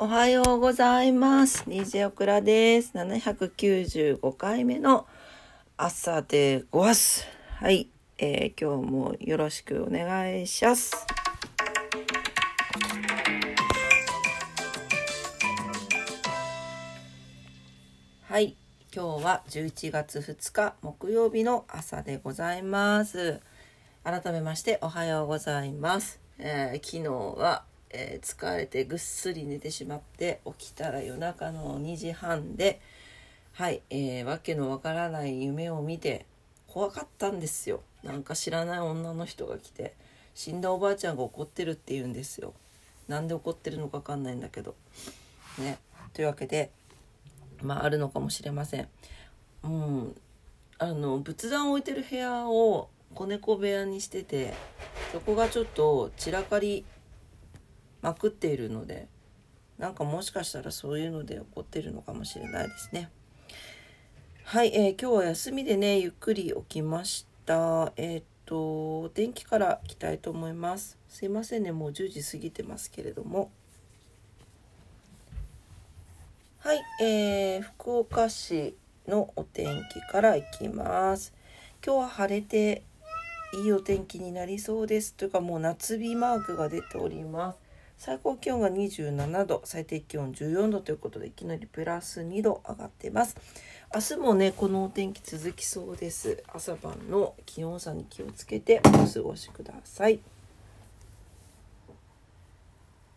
おはようございます。虹オクラです。795回目の朝でごわす。はい、えー今日もよろしくお願いします。はい、今日は11月2日木曜日の朝でございます。改めましておはようございます。えー昨日は、えー疲れてぐっすり寝てしまって起きたら夜中の2時半ではい、えーわけのわからない夢を見て怖かったんですよ。なんか知らない女の人が来て死んだおばあちゃんが怒ってるって言うんですよなんで怒ってるのかわかんないんだけどね。というわけでまああるのかもしれません。うん。あの仏壇を置いてる部屋を子猫部屋にしててそこがちょっと散らかりまくっているのでなんかもしかしたらそういうので起こってるのかもしれないですね。はい、えー今日は休みでねゆっくり起きました。えーっとお天気からいきたいと思います。すいませんねもう10時過ぎてますけれども。はい、えー福岡市のお天気からいきます。今日は晴れていいお天気になりそうです。というかもう夏日マークが出ております。最高気温が27度最低気温14度ということでいきなりプラス2度上がってます明日もねこのお天気続きそうです朝晩の気温差に気をつけてお過ごしください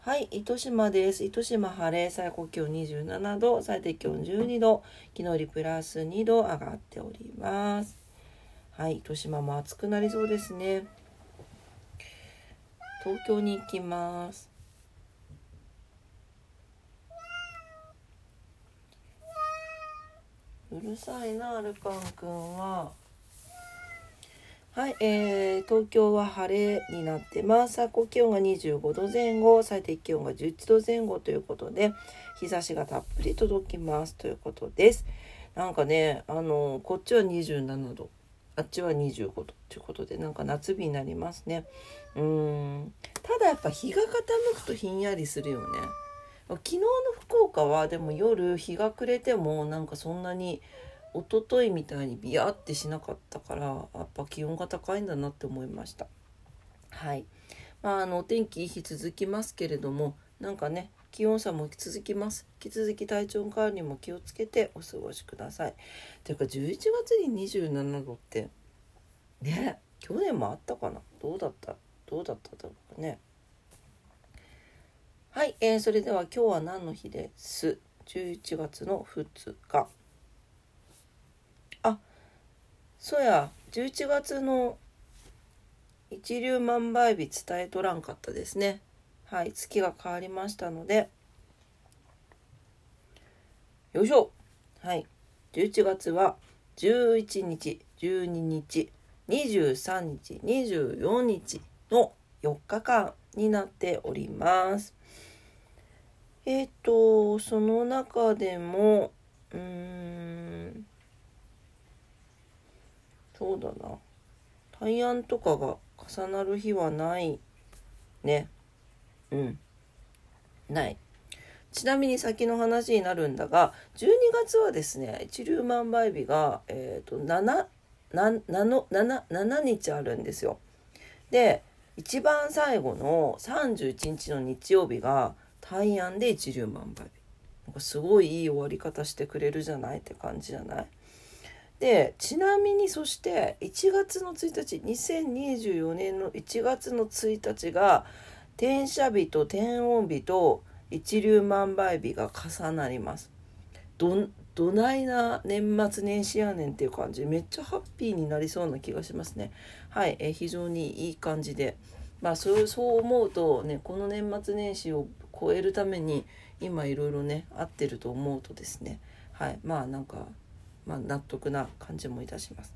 はい、糸島です。糸島晴れ、最高気温27度、最低気温12度、昨日よりプラス2度上がっております。はい、糸島も暑くなりそうですね。東京に行きます。うるさいな、アルパンくんは。はい、えー、東京は晴れになってます。最高気温が25度前後、最低気温が11度前後ということで、日差しがたっぷり届きますということです。なんかね、あの、こっちは27度、あっちは25度ということで、なんか夏日になりますね。うーん。ただやっぱ日が傾くとひんやりするよね。昨日の福岡はでも夜日が暮れてもなんかそんなに一昨日みたいにビヤってしなかったからやっぱ気温が高いんだなって思いました。はい。まああのお天気いい日続きますけれどもなんかね気温差も続きます。引き続き体調管理も気をつけてお過ごしください。ていうか11月に27度ってね去年もあったかな？どうだった？どうだっただろうかね？はい、えーそれでは今日は何の日です？11月の2日。あそうや。11月の一粒万倍日伝えとらんかったですね。はい月が変わりましたので。よいしょ。はい11月は11日12日23日24日の4日間になっております。えっ、とその中でもうーんそうだな。大安とかが重なる日はないね。うん。ない。ちなみに先の話になるんだが12月はですね一粒万倍日が、えー、と 7, 7, 7, 7日あるんですよ。で一番最後の31日の日曜日が大安で一粒万倍日。なんかすごいいい終わり方してくれるじゃないって感じじゃない？でちなみにそして1月の1日2024年の1月の1日が天赦日と天音日と一粒万倍日が重なります。どどないな年末年始やねんっていう感じ。めっちゃハッピーになりそうな気がしますね。はい、え非常にいい感じで。まあそうそう思うとねこの年末年始を超えるために今いろいろね合ってると思うとですねはいまあなんかまあ、納得な感じもいたします。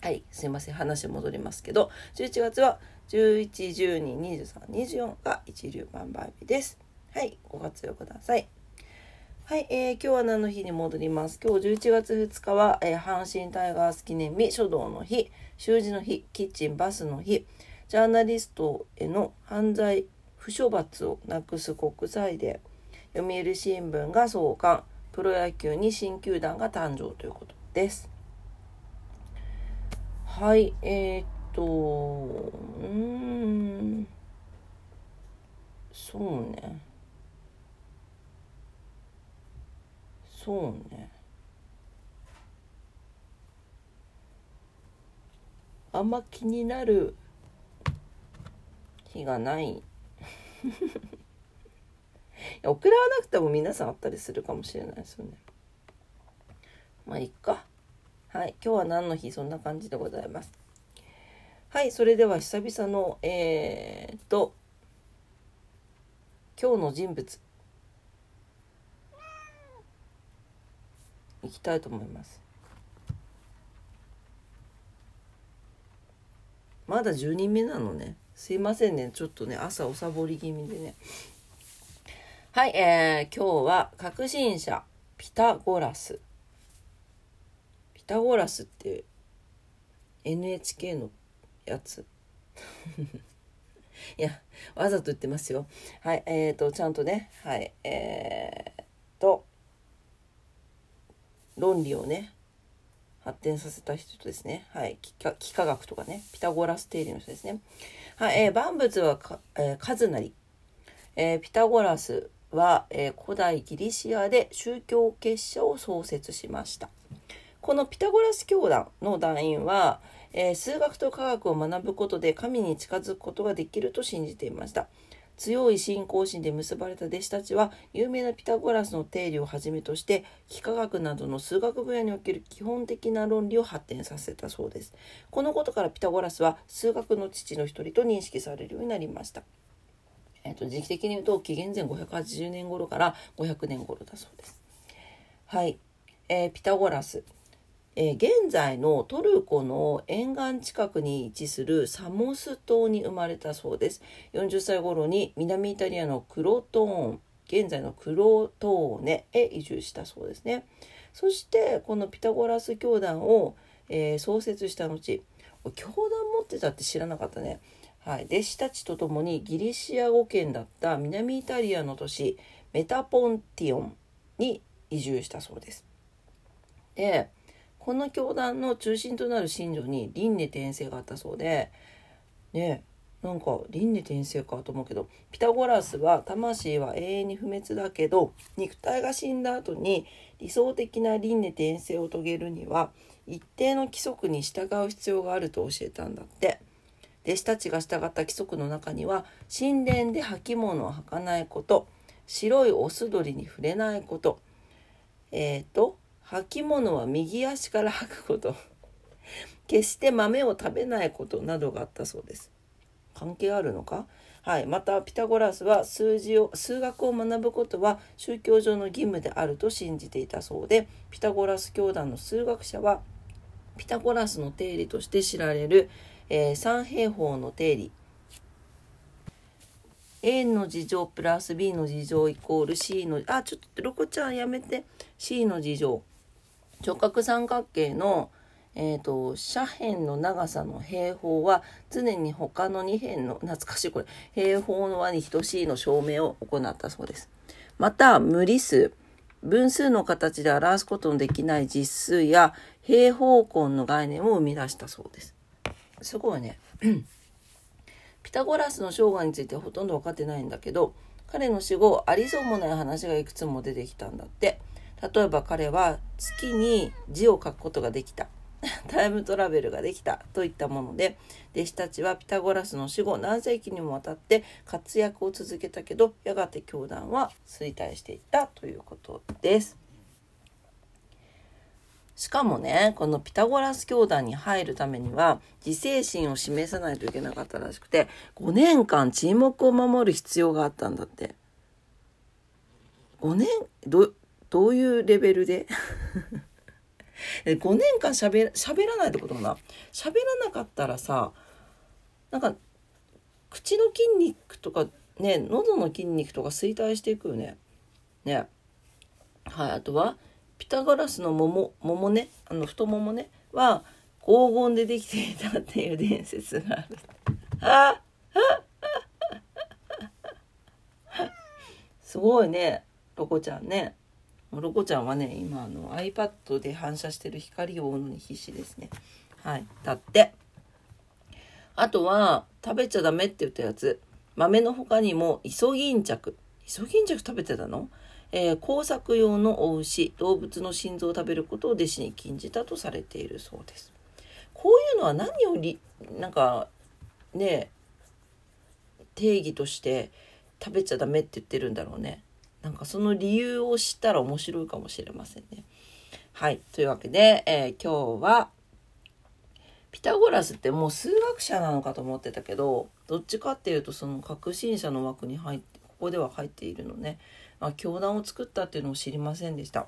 はい、すいません話戻りますけど11月は11122324が一粒万倍日です。はいご活用ください。はい、えー今日は何の日に戻ります？今日11月2日は、えー阪神タイガース記念日、書道の日、習字の日、キッチンバスの日、ジャーナリストへの犯罪不処罰をなくす国際デー、読売新聞が創刊プロ野球に新球団が誕生ということです。はいえー、っとうんそうね。そうね。あんま気になる日がない 送らなくても皆さんあったりするかもしれないですよね。まあいっか。はい。今日は何の日？そんな感じでございます。はい。それでは久々のえー、っと今日の人物。いきたいと思います。まだ10人目なのね。すいませんね。ちょっとね朝おさぼり気味でね。はい、えー、今日は革新者ピタゴラス。ピタゴラスって NHK のやつ。いやわざと言ってますよ。はいえーとちゃんとねはいえー、と論理をね発展させた人ですね。はい。幾何学とかね。ピタゴラス定理の人ですね。はい。えー、万物はか、えー、数なり。えー、ピタゴラスは、えー、古代ギリシアで宗教結社を創設しました。このピタゴラス教団の団員は、えー、数学と科学を学ぶことで神に近づくことができると信じていました。強い信仰心で結ばれた弟子たちは有名なピタゴラスの定理をはじめとして幾何学などの数学分野における基本的な論理を発展させたそうです。このことからピタゴラスは数学の父の一人と認識されるようになりました。えーと、時期的に言うと紀元前580年頃から500年頃だそうです。はい、えー、ピタゴラスえー、現在のトルコの沿岸近くに位置するサモス島に生まれたそうです。40歳頃に南イタリアのクロトーン、現在のクロトーネへ移住したそうですね。そしてこのピタゴラス教団を、えー、創設した後、教団持ってたって知らなかったね。はい、弟子たちと共にギリシア語圏だった南イタリアの都市メタポンティオンに移住したそうです。でこの教団の中心となる信女に輪廻転生があったそうでねなんか輪廻転生かと思うけどピタゴラスは魂は永遠に不滅だけど肉体が死んだ後に理想的な輪廻転生を遂げるには一定の規則に従う必要があると教えたんだって。弟子たちが従った規則の中には神殿で履物を履かないこと白いオス鳥に触れないことえっ、ー、と履物は右足から履くこと。決して豆を食べないことなどがあったそうです。関係あるのか？はい、またピタゴラスは数字を数学を学ぶことは宗教上の義務であると信じていたそうでピタゴラス教団の数学者はピタゴラスの定理として知られる、えー、三平方の定理。A の事乗プラス B の事乗イコール C のあちょっとロコちゃんやめて。C の事乗直角三角形の、えーと、斜辺の長さの平方は常に他の2辺の懐かしいこれ平方の和に等しいの証明を行ったそうです。また無理数分数の形で表すことのできない実数や平方根の概念を生み出したそうです。すごいね。ピタゴラスの生涯についてほとんど分かってないんだけど彼の死後ありそうもない話がいくつも出てきたんだって。例えば彼は月に字を書くことができた。タイムトラベルができたといったもので弟子たちはピタゴラスの死後何世紀にもわたって活躍を続けたけどやがて教団は衰退していったということです。しかもねこのピタゴラス教団に入るためには自制心を示さないといけなかったらしくて5年間沈黙を守る必要があったんだって。5年どどういうレベルで？5年間しゃべ喋らないってことかな？喋らなかったらさなんか口の筋肉とかね喉の筋肉とか衰退していくよね。ね。はいあとはピタゴラスの桃桃ね？あの太ももね？は黄金でできていたっていう伝説がある。あ すごいね。ロコちゃんねロコちゃんはね今あの iPad で反射してる光を追うのに必死ですね。はい。だって。あとは食べちゃダメって言ったやつ。豆の他にもイソギンチャク。イソギンチャク食べてたの？えー、工作用のお牛動物の心臓を食べることを弟子に禁じたとされているそうです。こういうのは何をりなんかね定義として食べちゃダメって言ってるんだろうね。なんかその理由を知ったら面白いかもしれませんね。はい。というわけで、えー、今日はピタゴラスってもう数学者なのかと思ってたけどどっちかっていうとその革新者の枠に入ってここでは入っているのね、まあ、教団を作ったっていうのを知りませんでした。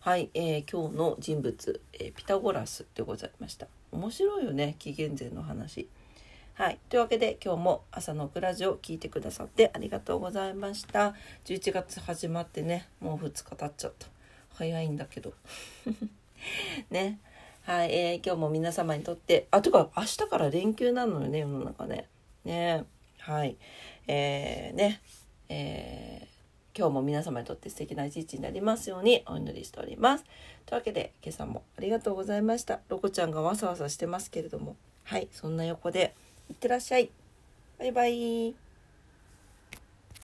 はい、えー、今日の人物、えー、ピタゴラスでございました。面白いよね。紀元前の話。はい。というわけで今日も朝のクラジオを聞いてくださってありがとうございました。11月始まってね、もう2日経っちゃった。早いんだけど。ね。はい。えー、今日も皆様にとって、あ、とか明日から連休なのよね、世の中ね。ね。はい。えー、ね。えー、今日も皆様にとって素敵な一日になりますようにお祈りしております。というわけで今朝もありがとうございました。ロコちゃんがわさわさしてますけれども、はい、そんな横でいってらっしゃい。バイバイ。